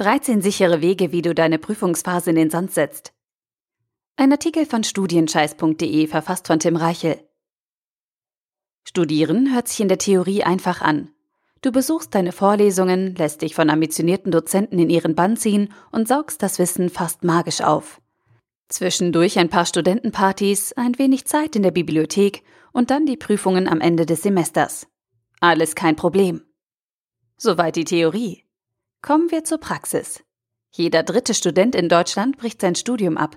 13 sichere Wege, wie du deine Prüfungsphase in den Sand setzt. Ein Artikel von studienscheiß.de verfasst von Tim Reichel. Studieren hört sich in der Theorie einfach an. Du besuchst deine Vorlesungen, lässt dich von ambitionierten Dozenten in ihren Bann ziehen und saugst das Wissen fast magisch auf. Zwischendurch ein paar Studentenpartys, ein wenig Zeit in der Bibliothek und dann die Prüfungen am Ende des Semesters. Alles kein Problem. Soweit die Theorie. Kommen wir zur Praxis. Jeder dritte Student in Deutschland bricht sein Studium ab.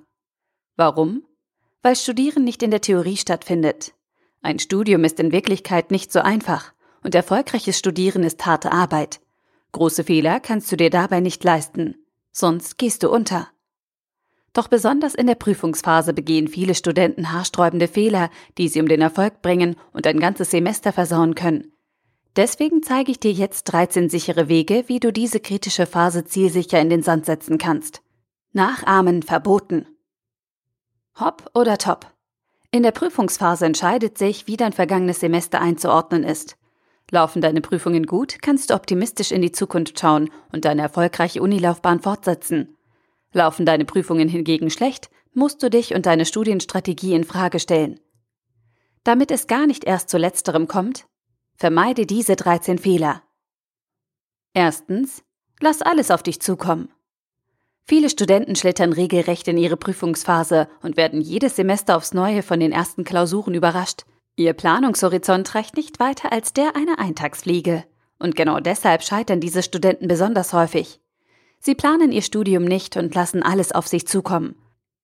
Warum? Weil Studieren nicht in der Theorie stattfindet. Ein Studium ist in Wirklichkeit nicht so einfach und erfolgreiches Studieren ist harte Arbeit. Große Fehler kannst du dir dabei nicht leisten, sonst gehst du unter. Doch besonders in der Prüfungsphase begehen viele Studenten haarsträubende Fehler, die sie um den Erfolg bringen und ein ganzes Semester versauen können. Deswegen zeige ich dir jetzt 13 sichere Wege, wie du diese kritische Phase zielsicher in den Sand setzen kannst. Nachahmen verboten. Hopp oder top? In der Prüfungsphase entscheidet sich, wie dein vergangenes Semester einzuordnen ist. Laufen deine Prüfungen gut, kannst du optimistisch in die Zukunft schauen und deine erfolgreiche Unilaufbahn fortsetzen. Laufen deine Prüfungen hingegen schlecht, musst du dich und deine Studienstrategie in Frage stellen. Damit es gar nicht erst zu letzterem kommt, Vermeide diese 13 Fehler. Erstens, lass alles auf dich zukommen. Viele Studenten schlittern regelrecht in ihre Prüfungsphase und werden jedes Semester aufs Neue von den ersten Klausuren überrascht. Ihr Planungshorizont reicht nicht weiter als der einer Eintagsfliege. Und genau deshalb scheitern diese Studenten besonders häufig. Sie planen ihr Studium nicht und lassen alles auf sich zukommen.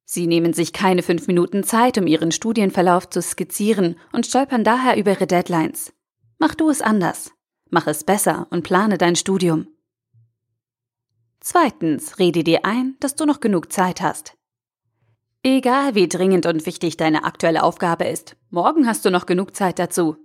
Sie nehmen sich keine fünf Minuten Zeit, um ihren Studienverlauf zu skizzieren und stolpern daher über ihre Deadlines. Mach du es anders. Mach es besser und plane dein Studium. Zweitens, rede dir ein, dass du noch genug Zeit hast. Egal wie dringend und wichtig deine aktuelle Aufgabe ist, morgen hast du noch genug Zeit dazu.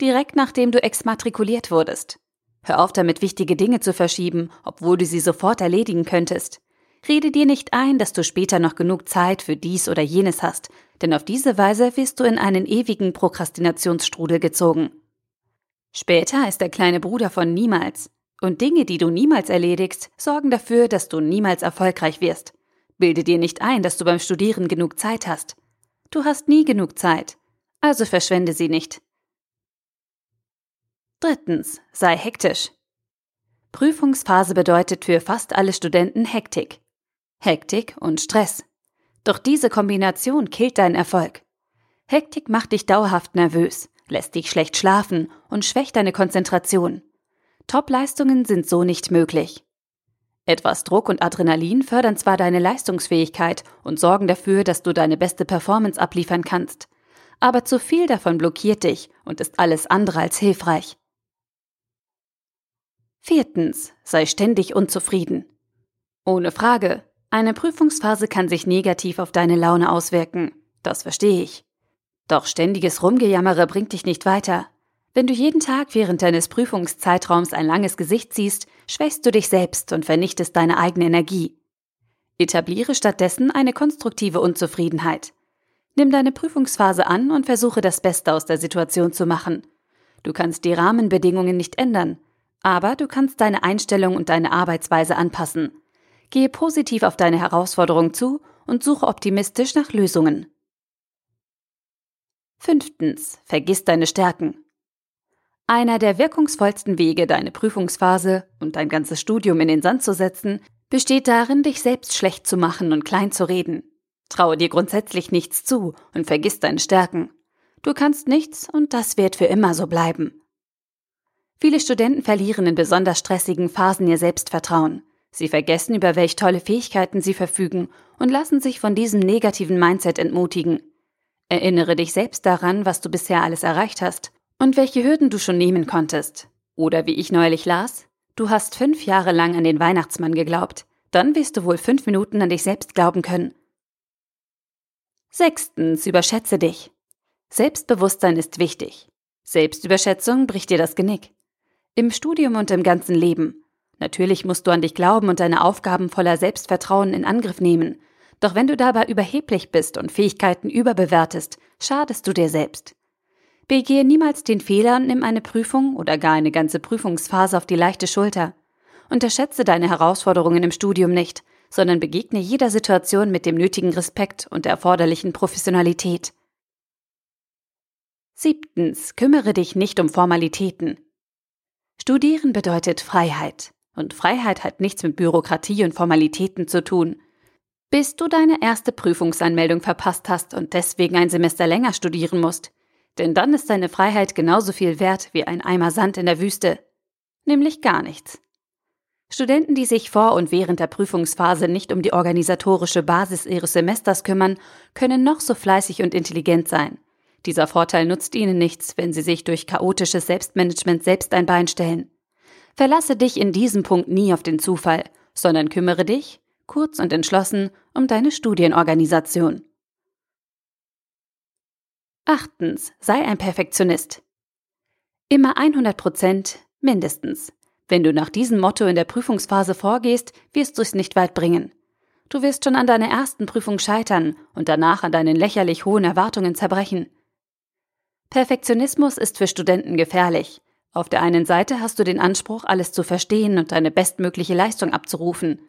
Direkt nachdem du exmatrikuliert wurdest. Hör auf damit, wichtige Dinge zu verschieben, obwohl du sie sofort erledigen könntest. Rede dir nicht ein, dass du später noch genug Zeit für dies oder jenes hast, denn auf diese Weise wirst du in einen ewigen Prokrastinationsstrudel gezogen. Später ist der kleine Bruder von niemals. Und Dinge, die du niemals erledigst, sorgen dafür, dass du niemals erfolgreich wirst. Bilde dir nicht ein, dass du beim Studieren genug Zeit hast. Du hast nie genug Zeit. Also verschwende sie nicht. Drittens, sei hektisch. Prüfungsphase bedeutet für fast alle Studenten Hektik. Hektik und Stress. Doch diese Kombination killt deinen Erfolg. Hektik macht dich dauerhaft nervös lässt dich schlecht schlafen und schwächt deine Konzentration. Top-Leistungen sind so nicht möglich. Etwas Druck und Adrenalin fördern zwar deine Leistungsfähigkeit und sorgen dafür, dass du deine beste Performance abliefern kannst, aber zu viel davon blockiert dich und ist alles andere als hilfreich. Viertens, sei ständig unzufrieden. Ohne Frage, eine Prüfungsphase kann sich negativ auf deine Laune auswirken. Das verstehe ich. Doch ständiges Rumgejammere bringt dich nicht weiter. Wenn du jeden Tag während deines Prüfungszeitraums ein langes Gesicht ziehst, schwächst du dich selbst und vernichtest deine eigene Energie. Etabliere stattdessen eine konstruktive Unzufriedenheit. Nimm deine Prüfungsphase an und versuche das Beste aus der Situation zu machen. Du kannst die Rahmenbedingungen nicht ändern, aber du kannst deine Einstellung und deine Arbeitsweise anpassen. Gehe positiv auf deine Herausforderung zu und suche optimistisch nach Lösungen. Fünftens, vergiss deine Stärken. Einer der wirkungsvollsten Wege, deine Prüfungsphase und dein ganzes Studium in den Sand zu setzen, besteht darin, dich selbst schlecht zu machen und klein zu reden. Traue dir grundsätzlich nichts zu und vergiss deine Stärken. Du kannst nichts und das wird für immer so bleiben. Viele Studenten verlieren in besonders stressigen Phasen ihr Selbstvertrauen. Sie vergessen, über welch tolle Fähigkeiten sie verfügen und lassen sich von diesem negativen Mindset entmutigen. Erinnere dich selbst daran, was du bisher alles erreicht hast und welche Hürden du schon nehmen konntest. Oder wie ich neulich las, du hast fünf Jahre lang an den Weihnachtsmann geglaubt, dann wirst du wohl fünf Minuten an dich selbst glauben können. Sechstens, überschätze dich. Selbstbewusstsein ist wichtig. Selbstüberschätzung bricht dir das Genick. Im Studium und im ganzen Leben. Natürlich musst du an dich glauben und deine Aufgaben voller Selbstvertrauen in Angriff nehmen, doch wenn du dabei überheblich bist und Fähigkeiten überbewertest, schadest du dir selbst. Begehe niemals den Fehler und nimm eine Prüfung oder gar eine ganze Prüfungsphase auf die leichte Schulter. Unterschätze deine Herausforderungen im Studium nicht, sondern begegne jeder Situation mit dem nötigen Respekt und der erforderlichen Professionalität. Siebtens, kümmere dich nicht um Formalitäten. Studieren bedeutet Freiheit. Und Freiheit hat nichts mit Bürokratie und Formalitäten zu tun. Bis du deine erste Prüfungsanmeldung verpasst hast und deswegen ein Semester länger studieren musst. Denn dann ist deine Freiheit genauso viel wert wie ein Eimer Sand in der Wüste. Nämlich gar nichts. Studenten, die sich vor und während der Prüfungsphase nicht um die organisatorische Basis ihres Semesters kümmern, können noch so fleißig und intelligent sein. Dieser Vorteil nutzt ihnen nichts, wenn sie sich durch chaotisches Selbstmanagement selbst ein Bein stellen. Verlasse dich in diesem Punkt nie auf den Zufall, sondern kümmere dich, kurz und entschlossen, um deine Studienorganisation. Achtens, sei ein Perfektionist. Immer 100 Prozent, mindestens. Wenn du nach diesem Motto in der Prüfungsphase vorgehst, wirst du es nicht weit bringen. Du wirst schon an deiner ersten Prüfung scheitern und danach an deinen lächerlich hohen Erwartungen zerbrechen. Perfektionismus ist für Studenten gefährlich. Auf der einen Seite hast du den Anspruch, alles zu verstehen und deine bestmögliche Leistung abzurufen.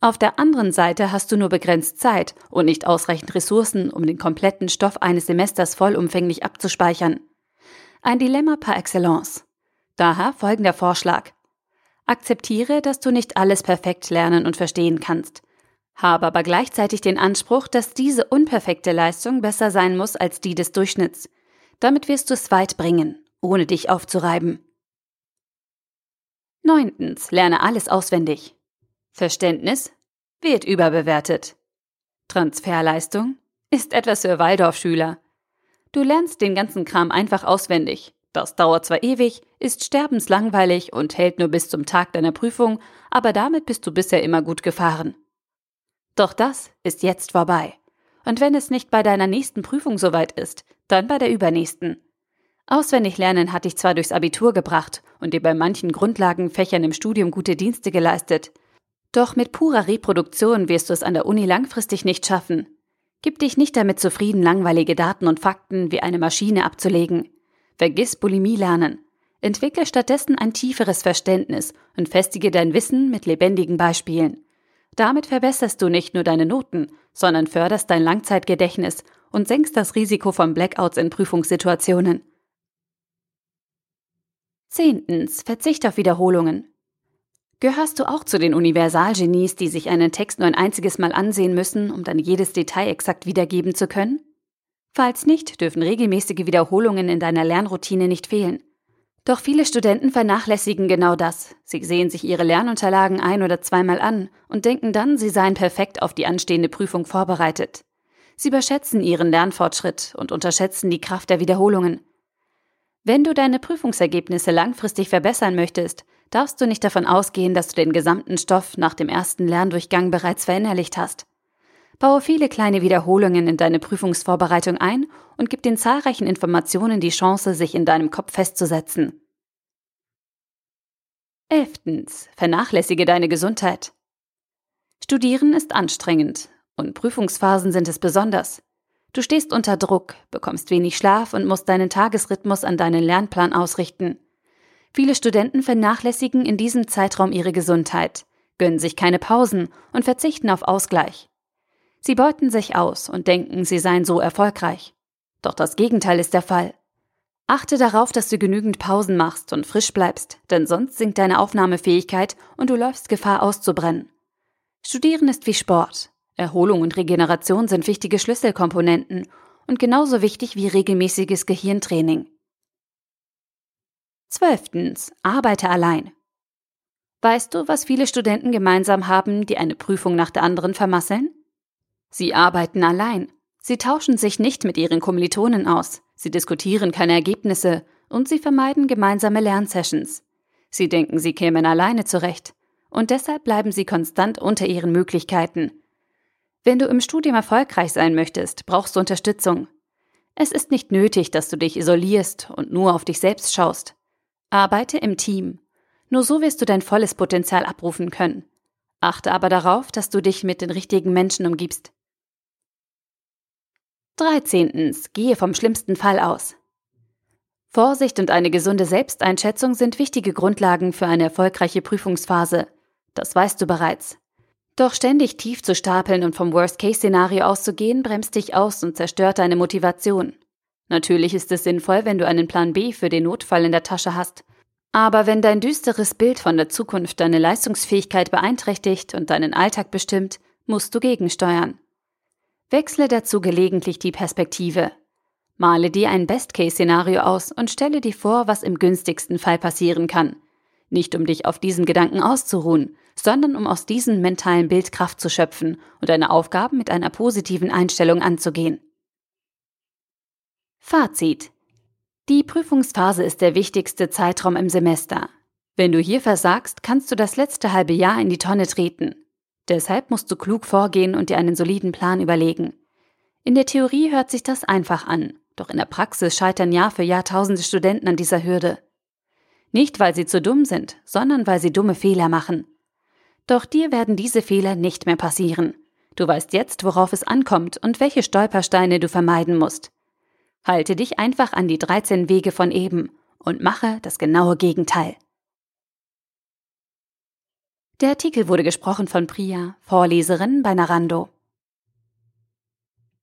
Auf der anderen Seite hast du nur begrenzt Zeit und nicht ausreichend Ressourcen, um den kompletten Stoff eines Semesters vollumfänglich abzuspeichern. Ein Dilemma par excellence. Daher folgender Vorschlag. Akzeptiere, dass du nicht alles perfekt lernen und verstehen kannst. Habe aber gleichzeitig den Anspruch, dass diese unperfekte Leistung besser sein muss als die des Durchschnitts. Damit wirst du es weit bringen, ohne dich aufzureiben. Neuntens, lerne alles auswendig. Verständnis wird überbewertet. Transferleistung ist etwas für Waldorfschüler. Du lernst den ganzen Kram einfach auswendig. Das dauert zwar ewig, ist sterbenslangweilig und hält nur bis zum Tag deiner Prüfung, aber damit bist du bisher immer gut gefahren. Doch das ist jetzt vorbei. Und wenn es nicht bei deiner nächsten Prüfung soweit ist, dann bei der übernächsten. Auswendig lernen hat dich zwar durchs Abitur gebracht und dir bei manchen Grundlagenfächern im Studium gute Dienste geleistet, doch mit purer Reproduktion wirst du es an der Uni langfristig nicht schaffen. Gib dich nicht damit zufrieden, langweilige Daten und Fakten wie eine Maschine abzulegen. Vergiss Bulimie lernen. Entwickle stattdessen ein tieferes Verständnis und festige dein Wissen mit lebendigen Beispielen. Damit verbesserst du nicht nur deine Noten, sondern förderst dein Langzeitgedächtnis und senkst das Risiko von Blackouts in Prüfungssituationen. Zehntens. Verzicht auf Wiederholungen. Gehörst du auch zu den Universalgenies, die sich einen Text nur ein einziges Mal ansehen müssen, um dann jedes Detail exakt wiedergeben zu können? Falls nicht, dürfen regelmäßige Wiederholungen in deiner Lernroutine nicht fehlen. Doch viele Studenten vernachlässigen genau das. Sie sehen sich ihre Lernunterlagen ein oder zweimal an und denken dann, sie seien perfekt auf die anstehende Prüfung vorbereitet. Sie überschätzen ihren Lernfortschritt und unterschätzen die Kraft der Wiederholungen. Wenn du deine Prüfungsergebnisse langfristig verbessern möchtest, darfst du nicht davon ausgehen, dass du den gesamten Stoff nach dem ersten Lerndurchgang bereits verinnerlicht hast. Baue viele kleine Wiederholungen in deine Prüfungsvorbereitung ein und gib den zahlreichen Informationen die Chance, sich in deinem Kopf festzusetzen. Elftens. Vernachlässige deine Gesundheit. Studieren ist anstrengend und Prüfungsphasen sind es besonders. Du stehst unter Druck, bekommst wenig Schlaf und musst deinen Tagesrhythmus an deinen Lernplan ausrichten. Viele Studenten vernachlässigen in diesem Zeitraum ihre Gesundheit, gönnen sich keine Pausen und verzichten auf Ausgleich. Sie beuten sich aus und denken, sie seien so erfolgreich. Doch das Gegenteil ist der Fall. Achte darauf, dass du genügend Pausen machst und frisch bleibst, denn sonst sinkt deine Aufnahmefähigkeit und du läufst Gefahr auszubrennen. Studieren ist wie Sport. Erholung und Regeneration sind wichtige Schlüsselkomponenten und genauso wichtig wie regelmäßiges Gehirntraining. Zwölftens. Arbeite allein. Weißt du, was viele Studenten gemeinsam haben, die eine Prüfung nach der anderen vermasseln? Sie arbeiten allein. Sie tauschen sich nicht mit ihren Kommilitonen aus. Sie diskutieren keine Ergebnisse und sie vermeiden gemeinsame Lernsessions. Sie denken, sie kämen alleine zurecht. Und deshalb bleiben sie konstant unter ihren Möglichkeiten. Wenn du im Studium erfolgreich sein möchtest, brauchst du Unterstützung. Es ist nicht nötig, dass du dich isolierst und nur auf dich selbst schaust. Arbeite im Team. Nur so wirst du dein volles Potenzial abrufen können. Achte aber darauf, dass du dich mit den richtigen Menschen umgibst. 13. Gehe vom schlimmsten Fall aus. Vorsicht und eine gesunde Selbsteinschätzung sind wichtige Grundlagen für eine erfolgreiche Prüfungsphase. das weißt du bereits. Doch ständig tief zu stapeln und vom Worst-Case-Szenario auszugehen, bremst dich aus und zerstört deine Motivation. Natürlich ist es sinnvoll, wenn du einen Plan B für den Notfall in der Tasche hast. Aber wenn dein düsteres Bild von der Zukunft deine Leistungsfähigkeit beeinträchtigt und deinen Alltag bestimmt, musst du gegensteuern. Wechsle dazu gelegentlich die Perspektive. Male dir ein Best-Case-Szenario aus und stelle dir vor, was im günstigsten Fall passieren kann. Nicht um dich auf diesen Gedanken auszuruhen, sondern um aus diesem mentalen Bild Kraft zu schöpfen und deine Aufgaben mit einer positiven Einstellung anzugehen. Fazit. Die Prüfungsphase ist der wichtigste Zeitraum im Semester. Wenn du hier versagst, kannst du das letzte halbe Jahr in die Tonne treten. Deshalb musst du klug vorgehen und dir einen soliden Plan überlegen. In der Theorie hört sich das einfach an, doch in der Praxis scheitern Jahr für Jahr tausende Studenten an dieser Hürde. Nicht, weil sie zu dumm sind, sondern weil sie dumme Fehler machen. Doch dir werden diese Fehler nicht mehr passieren. Du weißt jetzt, worauf es ankommt und welche Stolpersteine du vermeiden musst. Halte dich einfach an die 13 Wege von eben und mache das genaue Gegenteil. Der Artikel wurde gesprochen von Priya, Vorleserin bei Narando.